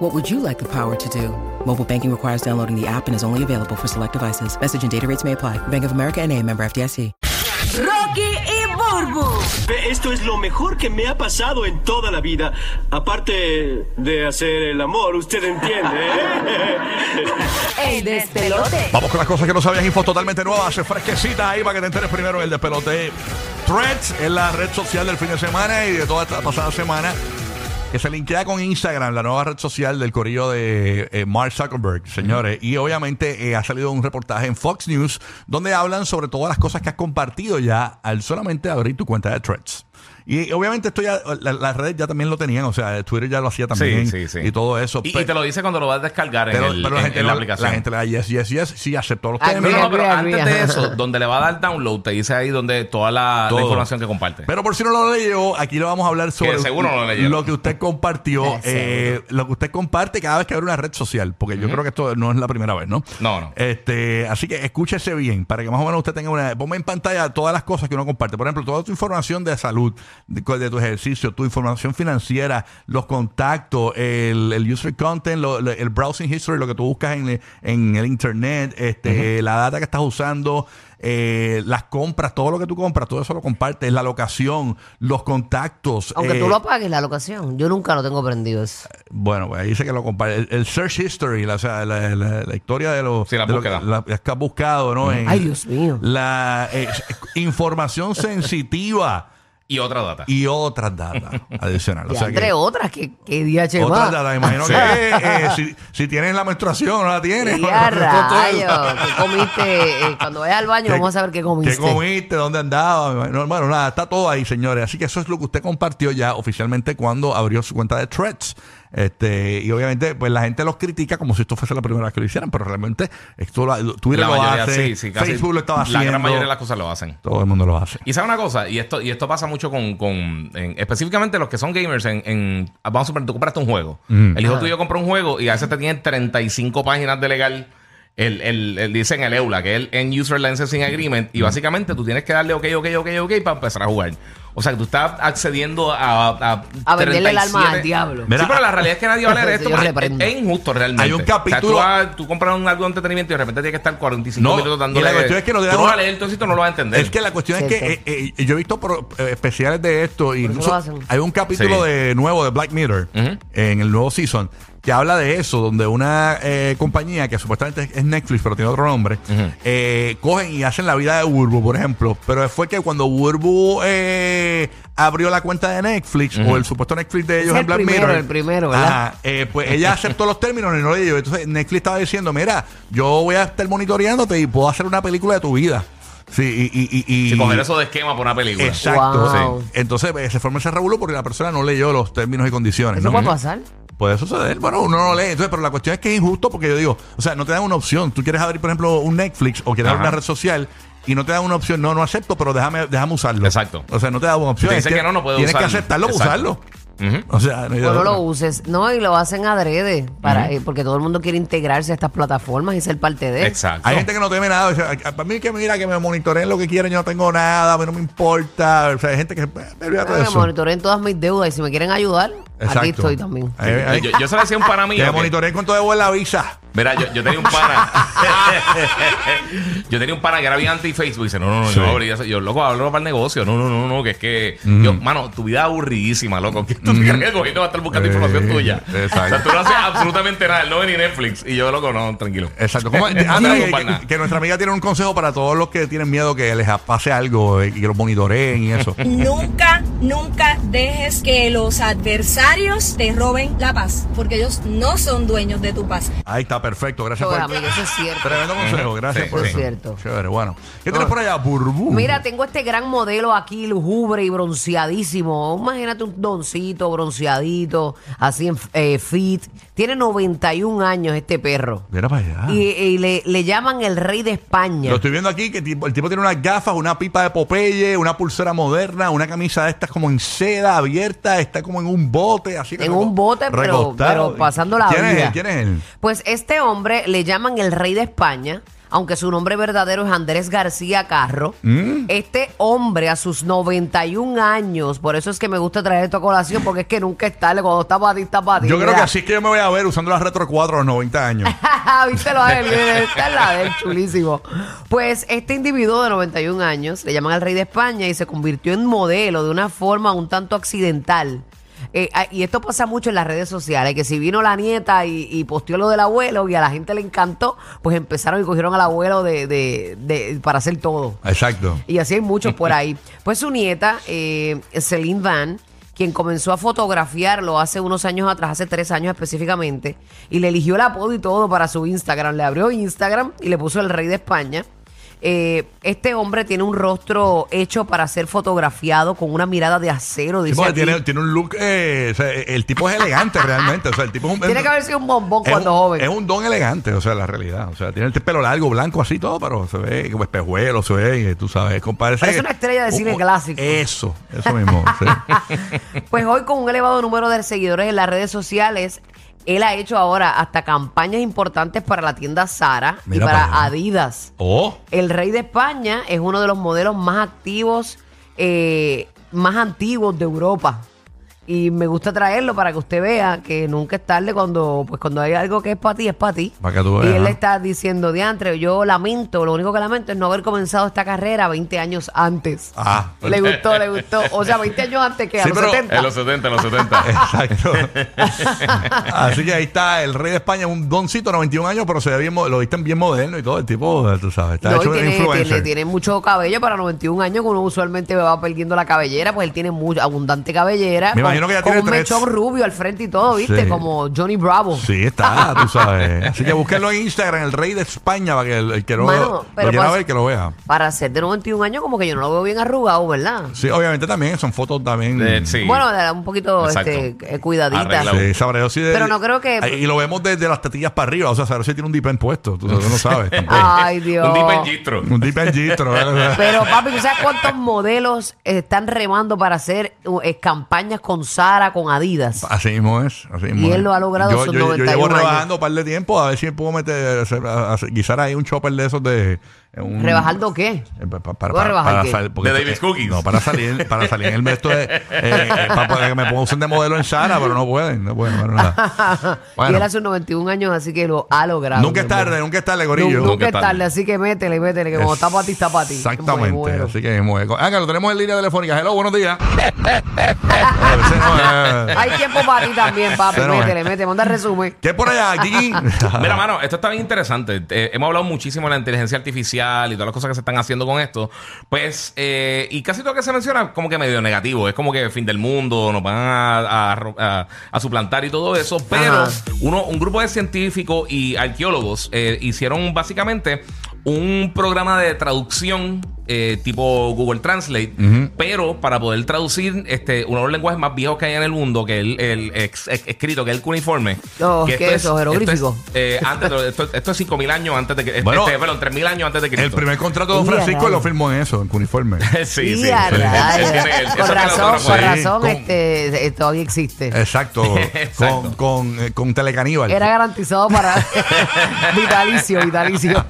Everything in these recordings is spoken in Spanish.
What would you like the power to do? Mobile banking requires downloading the app and is only available for select devices. Message and data rates may apply. Bank of America and a member FDIC. Rocky y Burbu. Esto es lo mejor que me ha pasado en toda la vida. Aparte de hacer el amor, usted entiende. ¿eh? El despelote. Vamos con las cosas que no sabías, info totalmente nuevas, fresquecitas ahí para que te enteres primero el despelote. Threads es la red social del fin de semana y de toda esta pasada semana que se linkea con Instagram, la nueva red social del corillo de eh, Mark Zuckerberg, señores. Y obviamente eh, ha salido un reportaje en Fox News donde hablan sobre todas las cosas que has compartido ya al solamente abrir tu cuenta de Threads. Y obviamente esto ya, la- las redes ya también lo tenían, o sea, Twitter ya lo hacía también Sí, sí, sí. y todo eso. Y, y te lo dice cuando lo vas a descargar en, pero, el- pero la en- gente en no- la aplicación. La gente le da yes, yes, yes, sí aceptó los Ah, No, términos. no, no, pero Mira, antes mira. de eso, donde le va a dar download, te dice ahí donde toda la, la Todo. información que comparte. Pero por si no lo leyó, aquí le vamos a hablar sobre seguro no lo leyeron. que usted compartió, Eh, eh, lo que usted comparte cada vez que abre una red social, porque yo creo que esto no es la primera vez, ¿no? No, no. Este, así que escúchese bien, para que más o menos usted tenga una... Ponme en pantalla todas las cosas que uno comparte. Por ejemplo, toda tu información de salud, de, de tu ejercicio, tu información financiera, los contactos, el, el user content, lo- lo- el browsing history, lo que tú buscas en, en el internet, este, la data que estás usando, eh, las compras, todo lo que tú compras, todo eso lo compartes, la locación, los contactos. Aunque eh, tú lo apagues la locación, yo nunca lo tengo prendido eso. bueno, pues ahí dice que lo comparte. El, el search history, la, o sea, la, la- la historia de los Sí, la de lo que- búsqueda. la- las que has buscado, ¿no? En- Ay, Dios mío. La eh, información sensitiva Y otra data. y otras datas adicionales. Y O sea entre que, otras, que, que día che otras más. datas, imagino Sí. que eh, si, si tienes la menstruación no la tienes. Y a rayos, ¿qué comiste? Eh, cuando vayas al baño ¿Qué- vamos a saber qué comiste. ¿Qué comiste? ¿Dónde andabas? No, bueno, nada, está todo ahí, señores. Así que eso es lo que usted compartió ya oficialmente cuando abrió su cuenta de Threads. Este, y obviamente, pues la gente los critica como si esto fuese la primera vez que lo hicieran, pero realmente esto lo, Twitter la lo mayoría, hace, sí, sí, casi Facebook lo estaba haciendo. La gran mayoría de las cosas lo hacen. Todo el mundo lo hace. Y sabe una cosa, y esto, y esto pasa mucho con, con en- específicamente los que son gamers en, en- vamos a suponer, tú compraste un juego. El hijo tuyo compró un juego y a veces te tiene 35 páginas de legal. El, el, el- dicen el EULA, que es el End User Licensing Agreement, y básicamente tú tienes que darle ok, ok, ok, ok para empezar a jugar. O sea, que tú estás accediendo a... A, A venderle el alma 37 al diablo. Mira, sí, pero la realidad es que nadie va a leer esto. Es, es injusto realmente. Hay un O sea, capítulo- tú, compras un, algo de entretenimiento y de repente tienes que estar 45 No, minutos y dándole... la cuestión es que no tú no vas a leer todo esto, no lo vas a entender. Es que la cuestión es que eh, eh, yo he visto pro- eh, especiales de esto, y incluso hay un capítulo Sí. de nuevo de Black Mirror en el nuevo season que habla de eso, donde una eh, compañía que supuestamente es Netflix, pero tiene otro nombre, eh, cogen y hacen la vida de Burbu, por ejemplo. Pero fue que cuando Burbu eh, abrió la cuenta de Netflix, o el supuesto Netflix de ellos Es en el Black primero, Mirror, el primero, ¿verdad? Ajá, eh, pues ella aceptó los términos y no le leyó. Entonces Netflix estaba diciendo, mira, yo voy a estar monitoreándote y puedo hacer una película de tu vida. Sí, y... y, y, y- Si coger eso de esquema por una película. Exacto. Wow. sí. Entonces eh, se forma ese revuelo porque la persona no leyó los términos y condiciones. ¿Eso ¿no? puede pasar? Puede suceder. Bueno, uno no lee. Entonces, pero la cuestión es que es injusto porque yo digo, o sea, no te dan una opción. Tú quieres abrir, por ejemplo, un Netflix o quieres abrir una red social y no te dan una opción. No, no acepto, pero déjame, déjame usarlo. Exacto. O sea, no te dan una opción. Te dicen Es que no, no puedes Tienes que aceptarlo, Exacto. usarlo. O sea, no hay de O no otra. lo uses. No, y lo hacen adrede, para, eh, porque todo el mundo quiere integrarse a estas plataformas y ser parte de. Exacto. Hay gente que no teme nada. O sea, a- para mí que mira que me monitoreen lo que quieren, yo no tengo nada, a mí no me importa. O sea, hay gente que eh, olvídate de Ah, me eso. monitoreen todas mis deudas y si me quieren ayudar, Exacto. aquí estoy también. Hay- hay- Yo, yo se lo decía a un pana mío. que me que- monitoreen con todo de la visa. Mira, yo, yo tenía un pana. yo tenía un pana que era bien anti-Facebook. Y dice, no, no, no, yo abrí eso. Yo, loco, hablo para el negocio. No, no, no, no, que es que. Yo, mano, tu vida es aburridísima, loco. Que tú te crees que el gobierno va a estar buscando Eh, información tuya. exacto. O sea, tú no haces absolutamente nada. No ves ni Netflix. Y yo, loco, no, tranquilo. Exacto. ¿Cómo- hago que, que- nuestra amiga tiene un consejo para todos los que tienen miedo que les pase algo eh, y que los monitoreen y eso. Nunca, nunca dejes que los adversarios te roben la paz, porque ellos no son dueños de tu paz. Ahí está, perfecto. Gracias Eso, por amigo, eso es cierto. Tremendo consejo. Gracias Sí, por sí. eso. Cierto. Chévere, bueno. ¿Qué tienes por allá, Burbu? Mira, tengo este gran modelo aquí, lujubre y bronceadísimo. Imagínate un doncito bronceadito, así en eh, fit. Tiene 91 años este perro. Mira para allá. Y, y le, le llaman el rey de España. Lo estoy viendo aquí, que tipo- el tipo tiene unas gafas, una pipa de Popeye, una pulsera moderna, una camisa de estas como en seda abierta, está como en un bote, así En un bote, pero- pero pasando la ¿Quién es él? ¿Quién es él? Pues este hombre le llaman el rey de España, aunque su nombre verdadero es Andrés García Carro. Mm. Este hombre a sus 91 años, por eso es que me gusta traer esto a colación, porque es que nunca es tarde, cuando está para ti, está para ti. Yo creo que así es que yo me voy a ver usando la Retro 4 a los 90 años. ¿Viste lo de? Esta es la de él, chulísimo. Pues este individuo de 91 años, le llaman al rey de España y se convirtió en modelo de una forma un tanto accidental. Eh, ah, y esto pasa mucho en las redes sociales, que si vino la nieta y, y posteó lo del abuelo y a la gente le encantó, pues empezaron y cogieron al abuelo de, de- de- para hacer todo. Exacto. Y así hay muchos por ahí. Pues su nieta, eh, Celine Van, quien comenzó a fotografiarlo hace unos años atrás, hace tres años específicamente, y le eligió el apodo y todo para su Instagram. Le abrió Instagram y le puso el rey de España. Eh, este hombre tiene un rostro hecho para ser fotografiado con una mirada de acero. Sí, Dice porque aquí. tiene, tiene un look, eh, o sea, el tipo es elegante realmente. O sea, el tipo es un, Tiene que haber sido un bombón es cuando un- joven. Es un don elegante, o sea, la realidad. O sea, tiene el pelo largo, blanco, así todo, pero se ve como espejuelo, se ve, tú sabes, compadre. Parece una estrella de cine clásico. Eso, eso mismo. sí. Pues hoy con un elevado número de seguidores en las redes sociales, él ha hecho ahora hasta campañas importantes para la tienda Mira y para para allá. Adidas. Oh, El rey de España es uno de los modelos más activos, eh, más antiguos de Europa. Y me gusta traerlo para que usted vea que nunca es tarde cuando, pues cuando hay algo que es para ti, es para ti. Para que tú y veas, él ¿no? le está diciendo, diantre, yo lamento, lo único que lamento es no haber comenzado esta carrera 20 años antes. Ah. Le gustó, le gustó. O sea, 20 años antes que a Sí, los pero 70. En los 70, en los 70. exacto. Así que ahí está el rey de España, un doncito, 91 años, pero se ve bien, lo visten bien moderno y todo. El tipo, tú sabes, está No, y hecho tiene, influencer. tiene, tiene mucho cabello para 91 años, que uno usualmente va perdiendo la cabellera, pues él tiene mucha abundante cabellera. Me imagino que ya con tiene un tres. mechón rubio al frente y todo, ¿viste? Sí. Como Johnny Bravo. Sí, está, tú sabes. Así que búsquenlo en Instagram, el rey de España, para que el, el que no Mano, lo quiera ver, que lo vea. Para ser de 91 años, como que yo no lo veo bien arrugado, ¿verdad? Sí, obviamente también son fotos también. Eh, sí. Bueno, de- un poquito Exacto. este, eh, cuidadita. Arreglado. Sí, sabré, yo sí de- Pero no creo que- Y lo vemos desde las tetillas para arriba. O sea, sabré si tiene un dip puesto. Tú, tú no sabes. tampoco. Ay, Dios. Un deep en gistro. un dip en gistro, ¿verdad? Pero papi, ¿tú sabes cuántos modelos están remando para hacer uh, eh, campañas con Sara, con Adidas? Así mismo es. Así mismo Y él es. lo ha logrado yo, sus yo, yo 91 llevo años. rebajando un par de tiempo a ver si puedo meter, guisar ahí un chopper de esos de. eh, Un, ¿Rebajando qué? Eh, pa- pa- Para, ¿Voy a rebajar qué? sal- porque De esto- David's Cookies. No, para salir, para salir en el esto de, eh, eh, para, que me pongan de modelo en Sara, pero no pueden, no pueden, bueno, nada. Bueno. Y él hace 91 años, así que lo ha logrado. Nunca es tarde, nunca es tarde, Gorillo. Nunca, Nunca es es tarde. tarde, así que métele, métele, que como está para ti, está para ti. Me Exactamente, así que muy bien. Ah, que lo tenemos en línea telefónica. Hello, buenos días. Hay tiempo para ti también, papi. Métele, métele, manda el resumen. ¿Qué por allá, Gigi? Mira, mano, esto está bien interesante. Eh, hemos hablado muchísimo de la inteligencia artificial y todas las cosas que se están haciendo con esto. Pues, eh, y casi todo lo que se menciona como que medio negativo. Es como que fin del mundo, nos van a, a- a- a suplantar y todo eso. Pero Ajá. uno, un grupo de científicos y arqueólogos eh, hicieron básicamente un programa de traducción eh, tipo Google Translate, pero para poder traducir este uno de los lenguajes más viejos que hay en el mundo, que es el, el ex- ex- escrito, que es el cuneiforme. Oh, que ¿qué esto es eso, jeroglífico? esto es, eh, antes de- esto, esto es 5000 años antes de que. Bueno, este, perdón, 3000 años antes de Cristo. El primer contrato de a Francisco lo firmó en eso, en uniforme. sí, sí. Con razón, con razón, este, eh, todavía existe. Exacto. Exacto. Con, con, eh, con Telecaníbal. Era garantizado para vitalicio, vitalicio.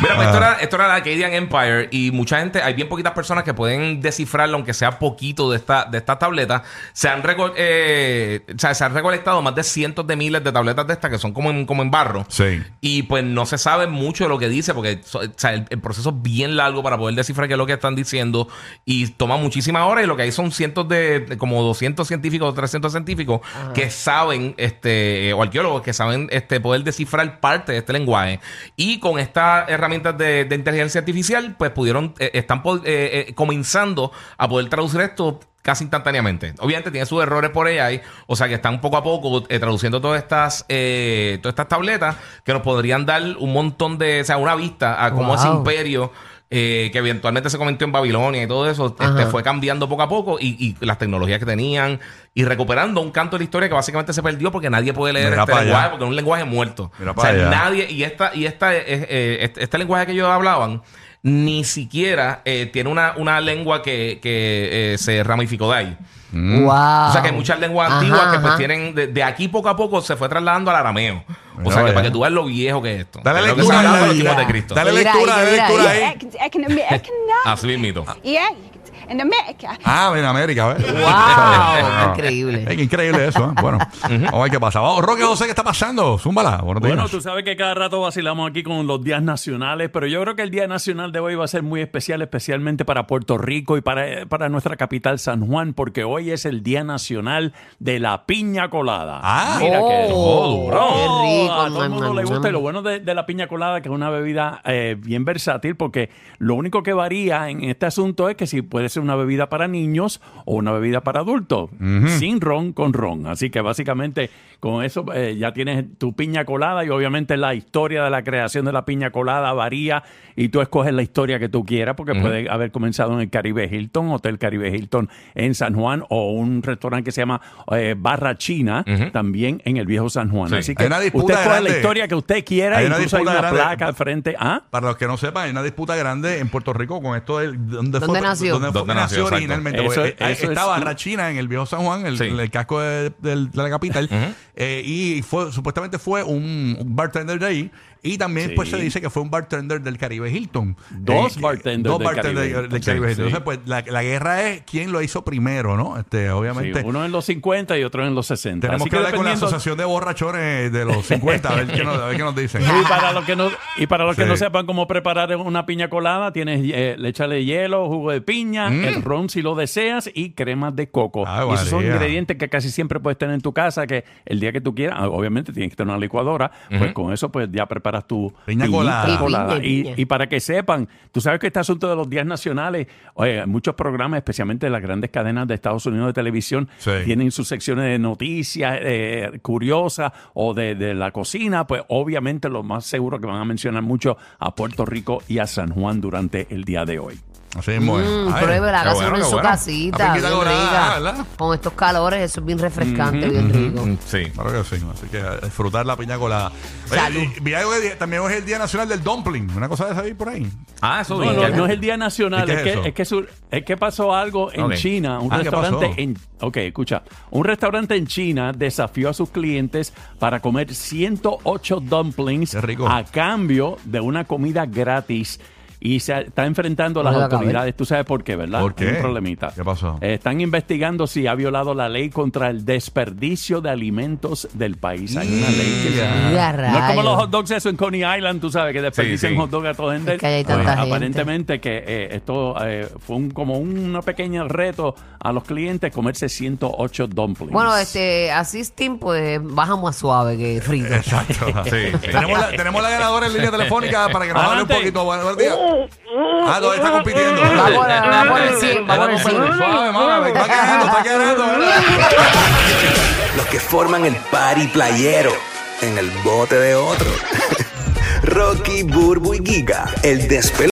Mira, pues esto, era, esto era la Acadian Empire y mucha gente, hay bien poquitas personas que pueden descifrarlo, aunque sea poquito de esta, de estas tabletas. Se han, reco- eh, o sea, se han recolectado más de cientos de miles de tabletas de estas que son como en, como en barro. Sí. Y pues no se sabe mucho de lo que dice, porque so- o sea, el, el proceso es bien largo para poder descifrar qué es lo que están diciendo. Y toma muchísimas horas. Y lo que hay son cientos de, de como 200 científicos o 300 científicos que saben, este, o arqueólogos que saben este, poder descifrar parte de este lenguaje. Y con estas herramientas de, de inteligencia artificial, pues pudieron, eh, están eh, eh, comenzando a poder traducir esto casi instantáneamente. Obviamente tiene sus errores por AI, o sea que están poco a poco eh, traduciendo todas estas eh, todas estas tabletas que nos podrían dar un montón de, o sea, una vista a cómo ese Wow. imperio eh, que eventualmente se convirtió en Babilonia y todo eso, este, fue cambiando poco a poco y, y las tecnologías que tenían y recuperando un canto de la historia que básicamente se perdió porque nadie puede leer Mira este lenguaje allá. porque es un lenguaje muerto. Mira o sea, allá. nadie, y esta, y esta, eh, eh, este, este lenguaje que ellos hablaban, ni siquiera eh, tiene una, una lengua que, que eh, se ramificó de ahí. Mm. Wow. O sea que hay muchas lenguas Ajá, antiguas que pues ajá. tienen, de, de aquí poco a poco se fue trasladando al arameo. O sea que vaya. para que tú veas lo viejo que es esto. Dale Es lo que lectura se de Cristo. Dale lectura, ahí, dale lectura ahí. Así mismito. Yeah, in America. Ah, en América, ¿ves? Wow, increíble. Es increíble eso, ¿eh? Bueno, vamos a ver qué pasa. Vamos, Roque José, ¿qué está pasando? Zúmbala. Bueno, días. tú sabes que cada rato vacilamos aquí con los días nacionales, pero yo creo que el Día Nacional de hoy va a ser muy especial, especialmente para Puerto Rico y para, para nuestra capital San Juan, porque hoy es el Día Nacional de la Piña Colada. Ah. mira que Oh, duro. qué rico. A todo el mundo le gusta y lo bueno de, de la piña colada que es una bebida eh, bien versátil, porque lo único que varía en este asunto es que si puede ser una bebida para niños o una bebida para adultos, sin ron con ron. Así que básicamente con eso eh, ya tienes tu piña colada y obviamente la historia de la creación de la piña colada varía y tú escoges la historia que tú quieras, porque puede haber comenzado en el Caribe Hilton, Hotel Caribe Hilton en San Juan o un restaurante que se llama eh, Barra China, también en el viejo San Juan. Sí. Así que una disputa usted coge grande. la historia que usted quiera Hay y una incluso hay una grande. placa al frente. ¿Ah? Para los que no sepan, hay una disputa grande en Puerto Rico con esto de dónde, ¿Dónde fue, nació? dónde fue ¿Dónde que nació originalmente. Eso- eh, eso es- estaba Rachina en el viejo San Juan, el, Sí. el casco de, la capital, eh, y fue supuestamente fue un, un bartender de ahí. Y también Sí. pues se dice que fue un bartender del Caribe Hilton. Dos Eh, bartenders dos del bartenders Caribe del, Hilton. Caribe Sí, Hilton. sí. Entonces, pues la, la guerra es quién lo hizo primero, ¿no? Este, Sí, obviamente. uno en los 50 y otro en los 60. tenemos Así que hablar con la asociación de borrachones de los 50, a ver qué nos, a ver qué nos dicen. Y para los que no, y para los que Sí. no sepan cómo preparar una piña colada, tienes eh, le échale hielo, jugo de piña, el ron si lo deseas y cremas de coco. Mm. Ay, y esos son ingredientes que casi siempre puedes tener en tu casa, que el día que tú quieras, ah, obviamente tienes que tener una licuadora, pues con eso pues ya preparas tu Piña colada. Y para que sepan, tú sabes que este asunto de los días nacionales, oye, muchos programas, especialmente las grandes cadenas de Estados Unidos de televisión, Sí. tienen sus secciones de noticias eh, curiosas o de, de la cocina, pues obviamente lo más seguro que van a mencionar mucho a Puerto Rico y a San Juan durante el día de hoy. Así es, bueno. Mm, Ay, pruébela, hágase bueno, uno en qué su bueno. casita, bien rica. ¿verdad? Con estos calores, eso es bien refrescante, bien rico. Sí. Claro que sí, así que a disfrutar la piña colada. Oye, Salud. y- vi algo que también hoy es el Día Nacional del Dumpling, una cosa de esa ahí por ahí. Ah, eso No, no, no es el Día Nacional, ¿Y qué es, es que, es, que su- es que pasó algo en Ok. China, un Ah, ¿qué restaurante pasó? en... Ok, escucha. Un restaurante en China desafió a sus clientes para comer 108 dumplings Qué rico. a cambio de una comida gratis. Y se está enfrentando a las autoridades. Tú sabes por qué, ¿verdad? ¿Por qué? Hay un problemita. ¿Qué pasó? Eh, están investigando si ha violado la ley contra el desperdicio de alimentos del país. Hay una ley que se- no es como los hot dogs eso en Coney Island, tú sabes, que desperdician Sí, sí. hot dog a todo gente. Es que hay tanta gente. Aparentemente que eh, esto eh, fue un, como un pequeño reto a los clientes comerse 108 dumplings. Bueno, este, así Steam, pues baja más suave que frito. Exacto. Sí. Tenemos, la, tenemos la ganadora en línea telefónica para que nos hable un poquito. Buenos días. Ah, todavía está compitiendo. Va por, va por el 100, va por el 100. Suave, mami, está quedando, está quedando, ¿verdad? Los que forman el party playero en el bote de otro. Rocky, Burbu y Giga, el despelote.